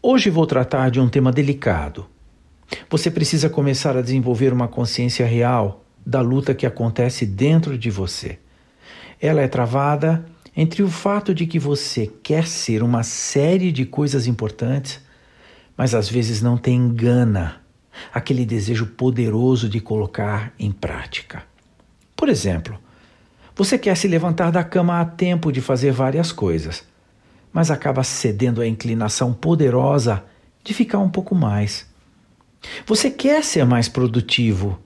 Hoje vou tratar de um tema delicado. Você precisa começar a desenvolver uma consciência real da luta que acontece dentro de você. Ela é travada entre o fato de que você quer ser uma série de coisas importantes, mas às vezes não tem gana, aquele desejo poderoso de colocar em prática. Por exemplo, você quer se levantar da cama a tempo de fazer várias coisas, mas acaba cedendo à inclinação poderosa de ficar um pouco mais. Você quer ser mais produtivo,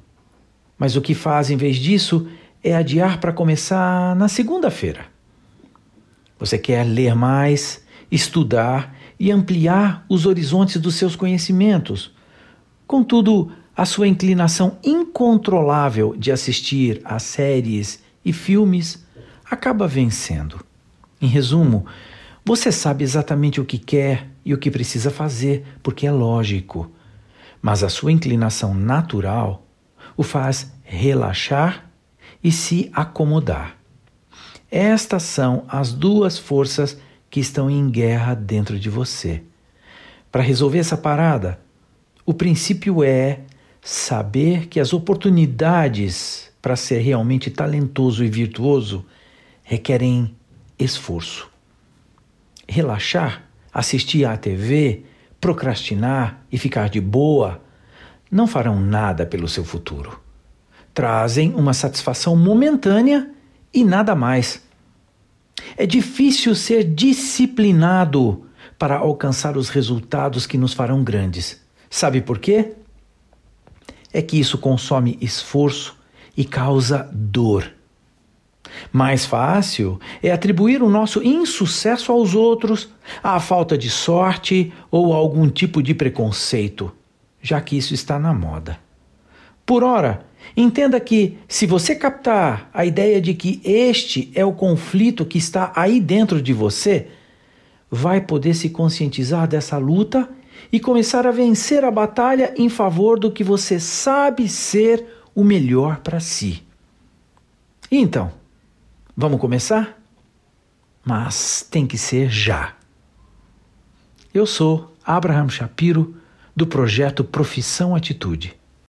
mas o que faz em vez disso é adiar para começar na segunda-feira. Você quer ler mais, estudar e ampliar os horizontes dos seus conhecimentos. Contudo, a sua inclinação incontrolável de assistir a séries e filmes acaba vencendo. Em resumo, você sabe exatamente o que quer e o que precisa fazer, porque é lógico. Mas a sua inclinação natural o faz relaxar e se acomodar. Estas são as duas forças que estão em guerra dentro de você. Para resolver essa parada, o princípio é saber que as oportunidades para ser realmente talentoso e virtuoso requerem esforço. Relaxar, assistir à TV, procrastinar e ficar de boa não farão nada pelo seu futuro. Trazem uma satisfação momentânea e nada mais. É difícil ser disciplinado para alcançar os resultados que nos farão grandes. Sabe por quê? É que isso consome esforço, e causa dor. Mais fácil é atribuir o nosso insucesso aos outros, à falta de sorte ou a algum tipo de preconceito, já que isso está na moda. Por ora, entenda que, se você captar a ideia de que este é o conflito que está aí dentro de você, vai poder se conscientizar dessa luta e começar a vencer a batalha em favor do que você sabe ser o melhor para si. Então, vamos começar? Mas tem que ser já. Eu sou Abraham Shapiro, do projeto Profissão Atitude.